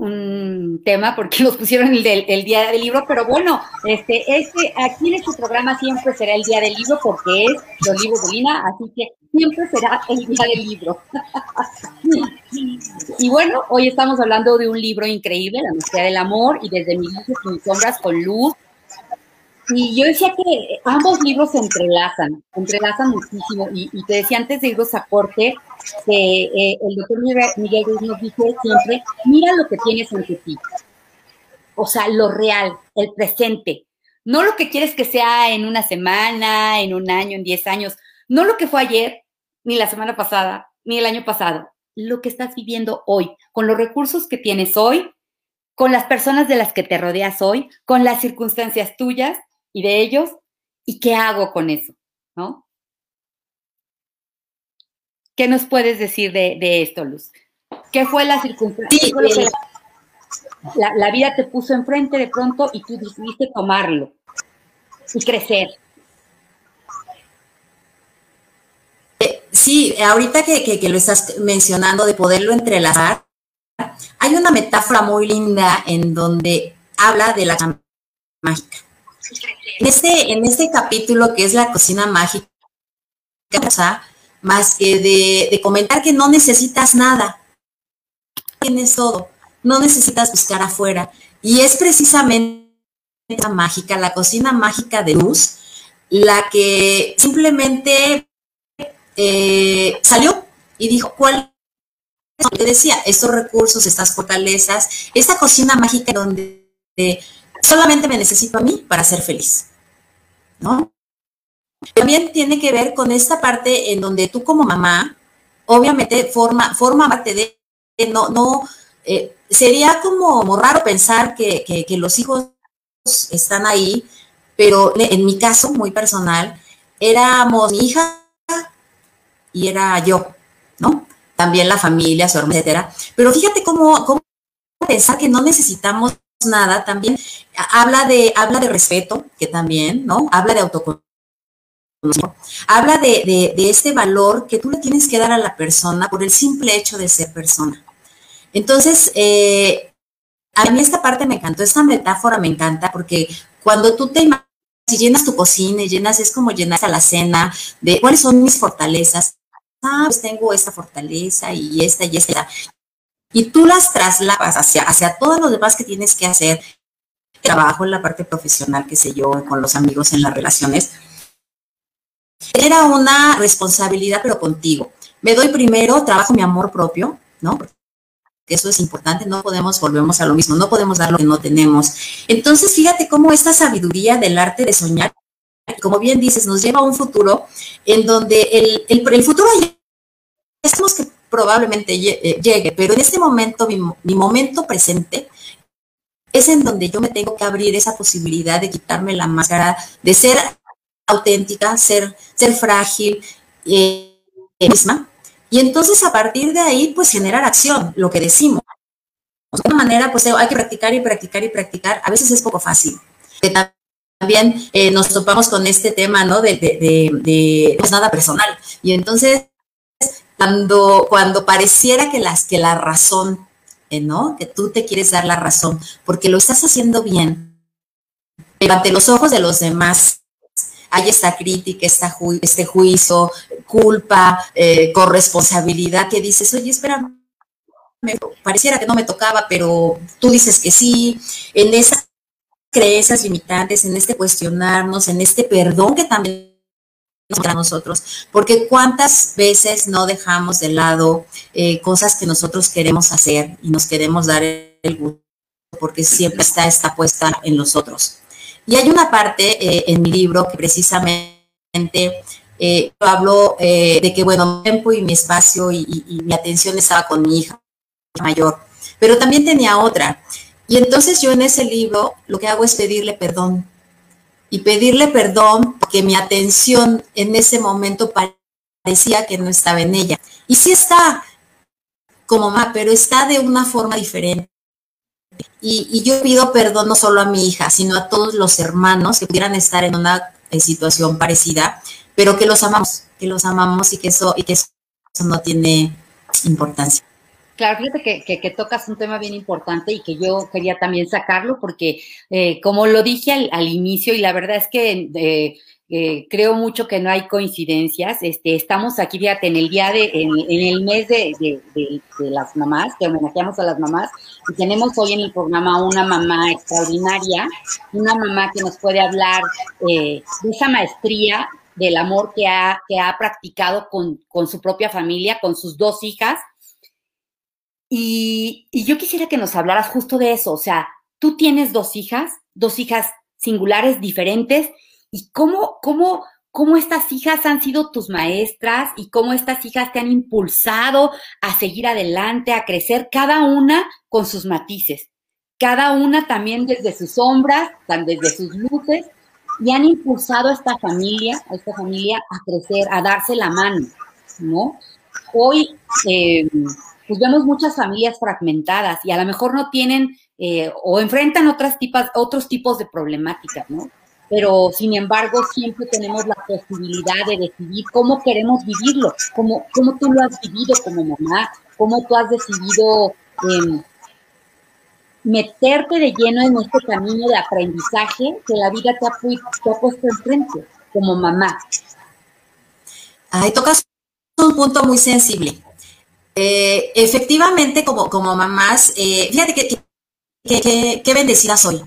Un tema porque nos pusieron el, del, día del libro, pero bueno, este, este, aquí en este programa siempre será el día del libro porque es los libros de Lina, así que siempre será el día del libro. y bueno, hoy estamos hablando de un libro increíble, La Maestría del Amor, y desde mis luces y mis sombras con luz, y yo decía que ambos libros se entrelazan, entrelazan muchísimo. Y, te decía antes de irnos a corte que eh, el doctor Miguel Ruiz nos dice siempre, mira lo que tienes ante ti. O sea, lo real, el presente. No lo que quieres que sea en una semana, en un año, en diez años. No lo que fue ayer, ni la semana pasada, ni el año pasado. Lo que estás viviendo hoy, con los recursos que tienes hoy, con las personas de las que te rodeas hoy, con las circunstancias tuyas y de ellos y qué hago con eso, ¿no? ¿Qué nos puedes decir de, esto, Luz? ¿Qué fue la circunstancia? la, vida te puso enfrente de pronto y tú decidiste tomarlo y crecer. Eh, sí, ahorita que, que, lo estás mencionando de poderlo entrelazar, hay una metáfora muy linda en donde habla de la mágica. En este, en este capítulo que es la cocina mágica, más que de, comentar que no necesitas nada, tienes todo, no necesitas buscar afuera. Y es precisamente la mágica, la cocina mágica de luz, la que simplemente eh, salió y dijo, ¿cuál te decía, estos recursos, estas fortalezas, esta cocina mágica donde solamente me necesito a mí para ser feliz, ¿no? También tiene que ver con esta parte en donde tú como mamá, obviamente forma, forma parte de, no, no, eh, sería como, raro pensar que, que, los hijos están ahí, pero en mi caso, muy personal, éramos mi hija y era yo, ¿no? También la familia, su hermana, etcétera. Pero fíjate cómo, cómo pensar que no necesitamos nada, también habla de, habla de respeto, que también, ¿no? Habla de autoconocimiento. Habla de, de, este valor que tú le tienes que dar a la persona por el simple hecho de ser persona. Entonces, eh, a mí esta parte me encantó, esta metáfora me encanta porque cuando tú te imaginas, si llenas tu cocina y llenas, es como llenas a la cena de cuáles son mis fortalezas. Ah, pues tengo esta fortaleza y esta y esta. Y tú las trasladas hacia, hacia todo lo demás que tienes que hacer. Trabajo en la parte profesional, qué sé yo, con los amigos en las relaciones. Era una responsabilidad, pero contigo. Me doy primero, trabajo mi amor propio, ¿no? eso es importante, no podemos, volvemos a lo mismo, no podemos dar lo que no tenemos. Entonces, fíjate cómo esta sabiduría del arte de soñar, como bien dices, nos lleva a un futuro en donde el, el, futuro ya estamos que probablemente eh, llegue, pero en este momento, mi, mi momento presente, es en donde yo me tengo que abrir esa posibilidad de quitarme la máscara, de ser auténtica, ser, ser frágil, eh, misma, y entonces a partir de ahí, pues generar acción, lo que decimos. De alguna manera, pues hay que practicar y practicar y practicar. A veces es poco fácil. También eh, nos topamos con este tema, ¿no? De, de, de, pues nada personal. Y entonces, cuando, cuando pareciera que, las, que la razón, eh, ¿no? Que tú te quieres dar la razón, porque lo estás haciendo bien, pero ante los ojos de los demás, hay esta crítica, esta este juicio, culpa, eh, corresponsabilidad que dices, oye, espera, pareciera que no me tocaba, pero tú dices que sí, en esas creencias limitantes, en este cuestionarnos, en este perdón que también para nosotros, porque cuántas veces no dejamos de lado eh, cosas que nosotros queremos hacer y nos queremos dar el gusto, porque siempre está esta puesta en los otros. Y hay una parte eh, en mi libro que precisamente eh, eh, de que, bueno, mi tiempo y mi espacio y, mi atención estaba con mi hija mayor, pero también tenía otra. Y entonces yo en ese libro lo que hago es pedirle perdón. Y pedirle perdón porque mi atención en ese momento parecía que no estaba en ella. Y sí está como mamá, pero está de una forma diferente. Y, yo pido perdón no solo a mi hija, sino a todos los hermanos que pudieran estar en una situación parecida, pero que los amamos, que los amamos y que eso, y que eso no tiene importancia. Claro, fíjate que, que, tocas un tema bien importante y que yo quería también sacarlo porque, eh, como lo dije al, inicio, y la verdad es que eh, eh, creo mucho que no hay coincidencias. Este, estamos aquí, fíjate, en el día de, en, el mes de, las mamás, que homenajeamos a las mamás, y tenemos hoy en el programa una mamá extraordinaria, una mamá que nos puede hablar eh, de esa maestría del amor que ha, que ha practicado con, con su propia familia, con sus dos hijas. Y, y yo quisiera que nos hablaras justo de eso, o sea, tú tienes dos hijas, dos hijas singulares, diferentes, y cómo, cómo, cómo estas hijas han sido tus maestras y cómo estas hijas te han impulsado a seguir adelante, a crecer, cada una con sus matices, cada una también desde sus sombras, desde sus luces, y han impulsado a esta familia, a esta familia a crecer, a darse la mano, ¿no? Hoy, eh, pues vemos muchas familias fragmentadas y a lo mejor no tienen eh, o enfrentan otras tipas, otros tipos de problemáticas, ¿no? Pero sin embargo siempre tenemos la posibilidad de decidir cómo queremos vivirlo, cómo, cómo tú lo has vivido como mamá, cómo tú has decidido em, meterte de lleno en este camino de aprendizaje que la vida te ha, puesto enfrente como mamá. Ahí tocas un punto muy sensible. Eh, efectivamente, como, como mamás, eh, fíjate que, que, que bendecida soy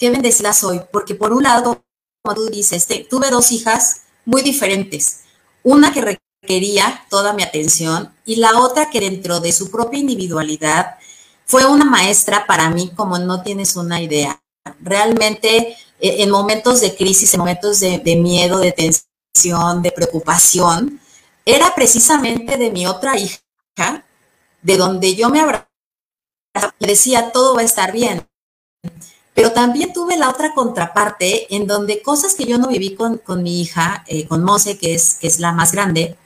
qué bendecida soy, porque por un lado, como tú dices, tuve dos hijas muy diferentes. Una que requería toda mi atención y la otra que dentro de su propia individualidad fue una maestra para mí como no tienes una idea. Realmente e, en momentos de crisis, en momentos de, miedo, de tensión, de preocupación, era precisamente de mi otra hija, de donde yo me abrazaba y decía, todo va a estar bien. Pero también tuve la otra contraparte en donde cosas que yo no viví con, mi hija, eh, con Mose, que es, que es la más grande,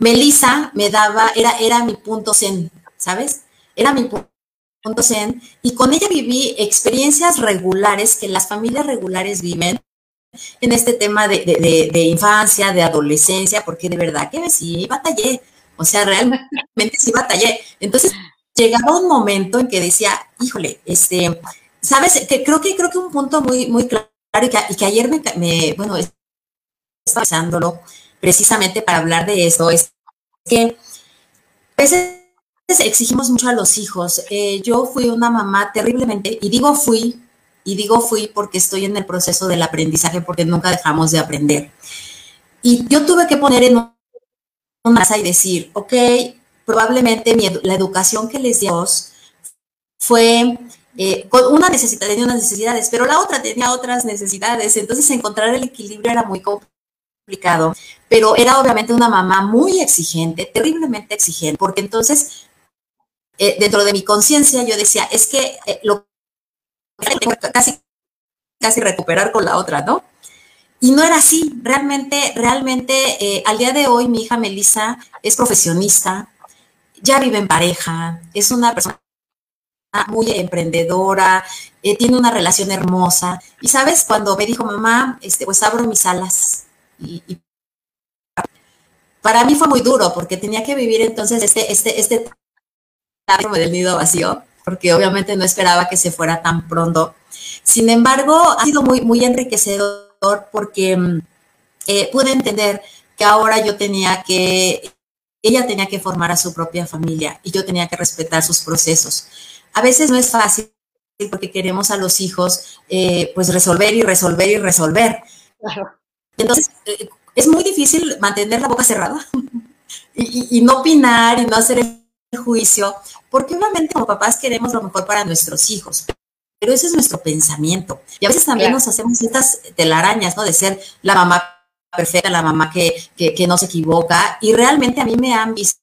Melissa me daba, era, era mi punto zen, ¿sabes? Era mi punto zen. Y con ella viví experiencias regulares que las familias regulares viven en este tema de, de infancia, de adolescencia, porque de verdad que sí batallé. O sea, realmente sí batallé. Entonces, llegaba un momento en que decía, híjole, este, sabes, que creo que creo que un punto muy, muy claro y que, ayer me, bueno, estaba pensándolo precisamente para hablar de eso, es que a veces exigimos mucho a los hijos. Eh, yo fui una mamá terriblemente, y digo fui, y digo fui porque estoy en el proceso del aprendizaje, porque nunca dejamos de aprender. Y yo tuve que poner en una masa y decir, ok, probablemente la educación que les dio fue eh, una necesidad, tenía unas necesidades, pero la otra tenía otras necesidades. Entonces encontrar el equilibrio era muy complicado, pero era obviamente una mamá muy exigente, terriblemente exigente, porque entonces eh, dentro de mi conciencia yo decía, es que eh, lo tengo casi, casi recuperar con la otra, ¿no? Y no era así, realmente, realmente, al día de hoy mi hija Melissa es profesionista, ya vive en pareja, es una persona muy emprendedora, eh, tiene una relación hermosa. Y sabes, cuando me dijo, mamá, este, pues abro mis alas. Y, para mí fue muy duro porque tenía que vivir entonces este, este, este del nido vacío, porque obviamente no esperaba que se fuera tan pronto. Sin embargo, ha sido muy, muy enriquecedor porque mm, eh, pude entender que ahora yo tenía que ella tenía que formar a su propia familia y yo tenía que respetar sus procesos. A veces no es fácil porque queremos a los hijos eh, pues resolver y resolver y resolver. Entonces, eh, es muy difícil mantener la boca cerrada y, no opinar y no hacer el juicio, porque obviamente como papás queremos lo mejor para nuestros hijos, pero ese es nuestro pensamiento. Y a veces también nos hacemos estas telarañas, ¿no? De ser la mamá perfecta, la mamá que, que, no se equivoca. Y realmente a mí me han visto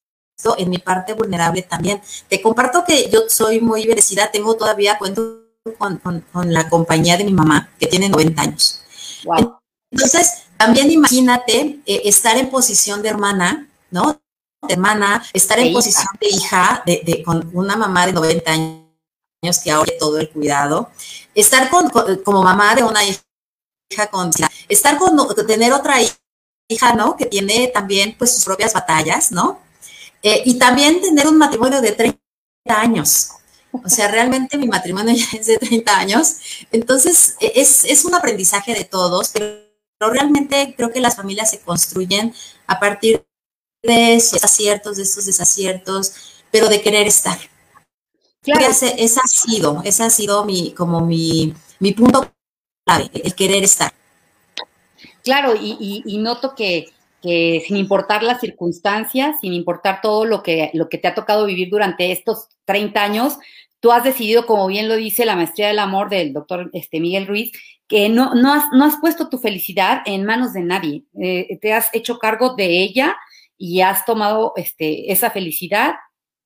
en mi parte vulnerable también. Te comparto que yo soy muy bendecida, tengo todavía cuento con, la compañía de mi mamá, que tiene 90 años. Entonces, también imagínate eh, estar en posición de hermana, ¿no? De hermana, estar en posición de hija, de, con una mamá de 90 años que ahora todo el cuidado, estar con, como mamá de una hija con estar con tener otra hija, ¿no? Que tiene también pues sus propias batallas, ¿no? Eh, y también tener un matrimonio de 30 años. O sea, realmente mi matrimonio ya es de 30 años. Entonces, e, es, es un aprendizaje de todos, pero, realmente creo que las familias se construyen a partir de esos aciertos, de esos desaciertos, pero de querer estar. Claro. Ese, ese, ha sido, ese ha sido mi, como mi, mi punto el querer estar. Claro, y, noto que, sin importar las circunstancias, sin importar todo lo que, lo que te ha tocado vivir durante estos 30 años, tú has decidido, como bien lo dice la maestría del amor del doctor este, Miguel Ruiz, que no, no, has, no has puesto tu felicidad en manos de nadie. Eh, te has hecho cargo de ella y has tomado este, esa felicidad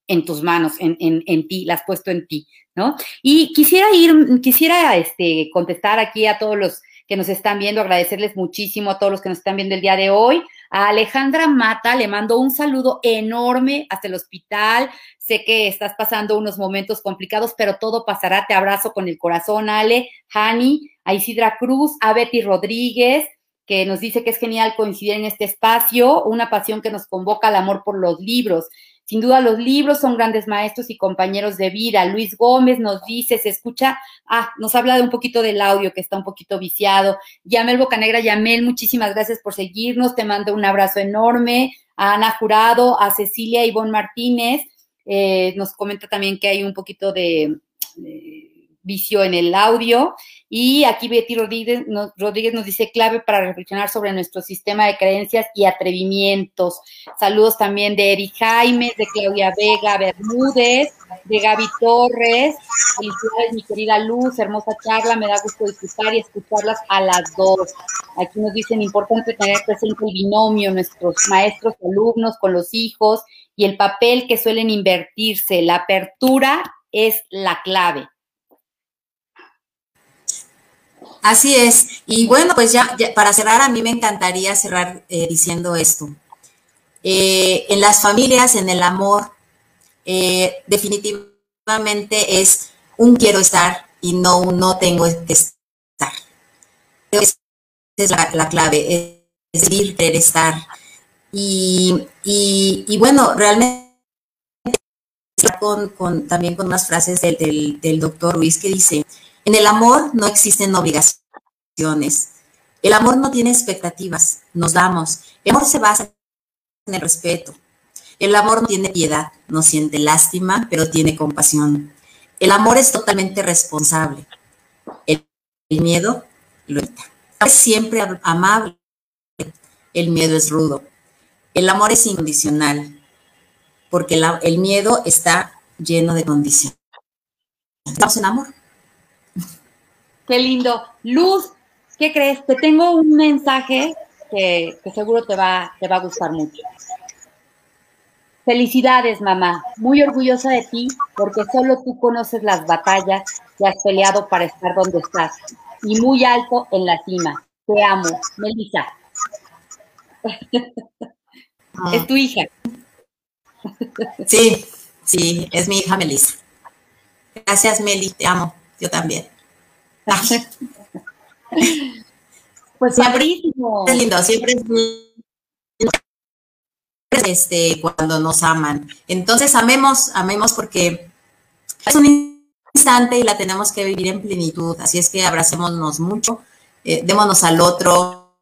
en tus manos, en, en, en, ti, la has puesto en ti, ¿no? Y quisiera ir, quisiera este, contestar aquí a todos los que nos están viendo, agradecerles muchísimo a todos los que nos están viendo el día de hoy. A Alejandra Mata le mando un saludo enorme hasta el hospital. Sé que estás pasando unos momentos complicados, pero todo pasará. Te abrazo con el corazón, Ale, Hani, a Isidra Cruz, a Betty Rodríguez, que nos dice que es genial coincidir en este espacio, una pasión que nos convoca al amor por los libros. Sin duda los libros son grandes maestros y compañeros de vida. Luis Gómez nos dice, se escucha, ah, nos habla de un poquito del audio que está un poquito viciado. Yamel Bocanegra, Yamel, muchísimas gracias por seguirnos. Te mando un abrazo enorme. A Ana Jurado, a Cecilia Ivonne Martínez. Eh, nos comenta también que hay un poquito de vicio en el audio. Y aquí Betty Rodríguez nos, Rodríguez nos dice clave para reflexionar sobre nuestro sistema de creencias y atrevimientos. Saludos también de Eri Jaime, de Claudia Vega Bermúdez, de Gaby Torres. Felicidades, mi querida Luz, hermosa charla, me da gusto disfrutar y escucharlas a las dos. Aquí nos dicen importante tener presente el binomio, nuestros maestros, alumnos con los hijos y el papel que suelen invertirse. La apertura es la clave. Así es. Y bueno, pues ya, para cerrar, a mí me encantaría cerrar eh, diciendo esto. Eh, en las familias, en el amor, eh, definitivamente es un quiero estar y no un no tengo que estar. Esa es la, clave, es decir, querer estar. Y, y, bueno, realmente con, también con unas frases del, del doctor Ruiz que dice, en el amor no existen obligaciones, el amor no tiene expectativas, nos damos, el amor se basa en el respeto, el amor no tiene piedad, no siente lástima, pero tiene compasión. El amor es totalmente responsable. El, miedo lo evita. Es siempre amable. El miedo es rudo. El amor es incondicional, porque el miedo está lleno de condiciones. Estamos en amor. Qué lindo. Luz, ¿qué crees? Te tengo un mensaje que, que seguro te va, te va a gustar mucho. Felicidades, mamá. Muy orgullosa de ti porque solo tú conoces las batallas que has peleado para estar donde estás y muy alto en la cima. Te amo, Melissa. es tu hija. Sí, sí, es mi hija Melissa. Gracias, Meli, te amo. Yo también. pues siempre Es lindo, siempre es este, cuando nos aman. Entonces, amemos, amemos porque es un instante y la tenemos que vivir en plenitud. Así es que abracémonos mucho, eh, démonos al otro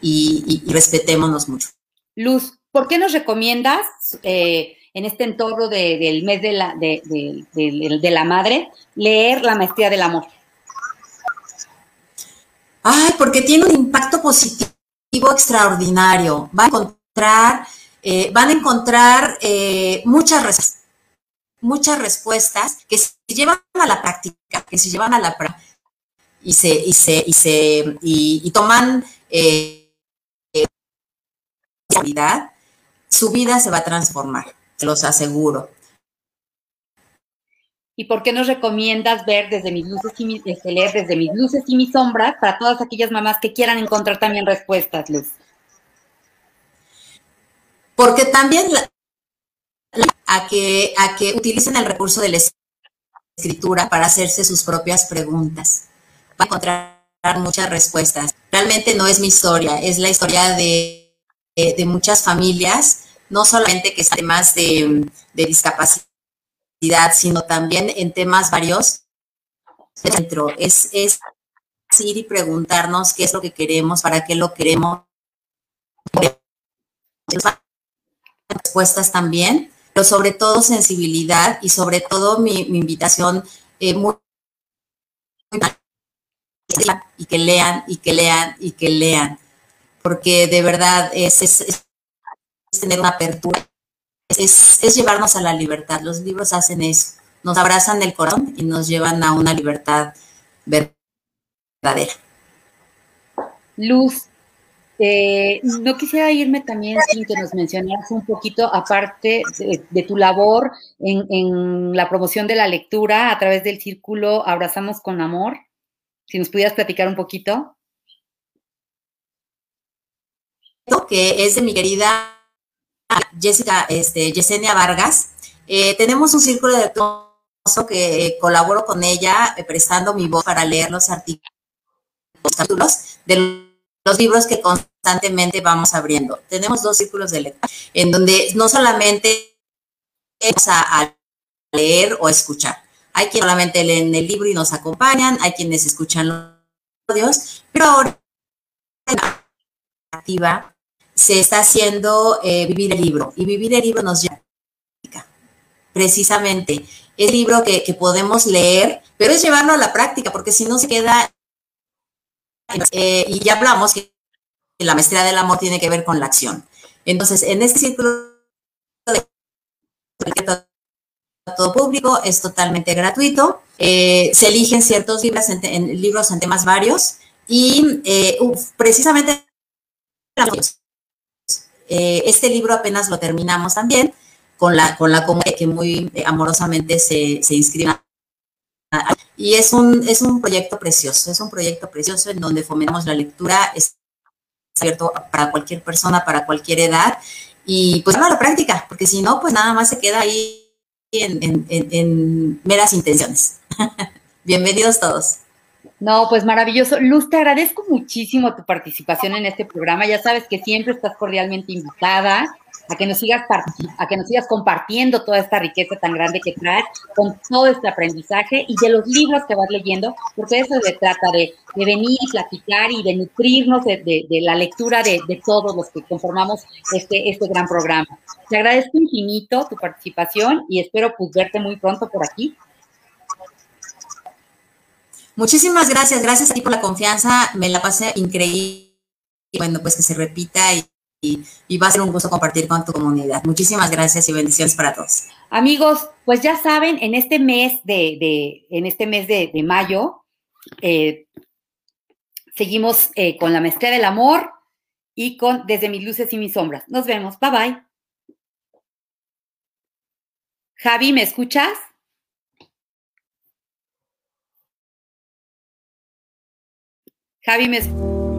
y, respetémonos mucho. Luz, ¿por qué nos recomiendas eh, en este entorno del mes de la, de, de la madre leer La Maestría del Amor? Ay, porque tiene un impacto positivo extraordinario. Va a encontrar eh, van a encontrar eh, muchas respuestas, muchas respuestas que se llevan a la práctica, que se llevan a la práctica y se, y se, y se, y, toman eh, su vida se va a transformar, se los aseguro. ¿Y por qué nos recomiendas ver desde mis luces y mis, este, leer desde mis luces y mis sombras para todas aquellas mamás que quieran encontrar también respuestas, Luz? porque también a, que, a que utilicen el recurso de la escritura para hacerse sus propias preguntas, para encontrar muchas respuestas. Realmente no es mi historia, es la historia de, muchas familias, no solamente que están temas de, de discapacidad, sino también en temas varios dentro. Es, es ir y preguntarnos qué es lo que queremos, para qué lo queremos respuestas también, pero sobre todo sensibilidad y sobre todo mi, invitación eh, muy, y que lean y que lean y que lean, porque de verdad es, tener una apertura, es, es, llevarnos a la libertad. Los libros hacen eso, nos abrazan el corazón y nos llevan a una libertad verdadera. Luz, eh, no quisiera irme también sin que nos mencionaras un poquito, aparte de, tu labor en, la promoción de la lectura a través del círculo Abrazamos con Amor. Si nos pudieras platicar un poquito. Que es de mi querida Jessica, este, Yesenia Vargas. Eh, tenemos un círculo de que eh, colaboro con ella prestando mi voz para leer los artículos de los libros que constantemente vamos abriendo. Tenemos dos círculos de lectura en donde no solamente vamos a, leer o escuchar. Hay quienes solamente leen el libro y nos acompañan, hay quienes escuchan los audios, pero ahora activa se está haciendo eh, vivir el libro y vivir el libro nos lleva precisamente el libro que, que, podemos leer, pero es llevarlo a la práctica, porque si no se queda eh, y ya hablamos que la maestría del amor tiene que ver con la acción. Entonces, en este círculo de todo público es totalmente gratuito. Eh, se eligen ciertos libros en, libros en temas varios y eh, precisamente este libro apenas lo terminamos también con la con la comunidad que muy amorosamente se, se inscribe y es un, es un proyecto precioso, es un proyecto precioso en donde fomentamos la lectura, es abierto para cualquier persona, para cualquier edad, y pues a la práctica, porque si no, pues nada más se queda ahí en, meras intenciones. Bienvenidos todos. No, pues maravilloso. Luz, te agradezco muchísimo tu participación en este programa. Ya sabes que siempre estás cordialmente invitada a que nos sigas a que nos sigas compartiendo toda esta riqueza tan grande que traes con todo este aprendizaje y de los libros que vas leyendo, porque eso se trata de, venir y platicar y de nutrirnos de, la lectura de, todos los que conformamos este, este gran programa. Te agradezco infinito tu participación y espero pues verte muy pronto por aquí Muchísimas gracias, gracias a ti por la confianza, me la pasé increíble. Bueno, pues que se repita y, va a ser un gusto compartir con tu comunidad. Muchísimas gracias y bendiciones para todos. Amigos, pues ya saben, en este mes de, en este mes de, mayo, eh, seguimos eh, con la maestría del amor y con Desde mis luces y mis sombras. Nos vemos. Bye bye. Javi, ¿me escuchas? Javi, me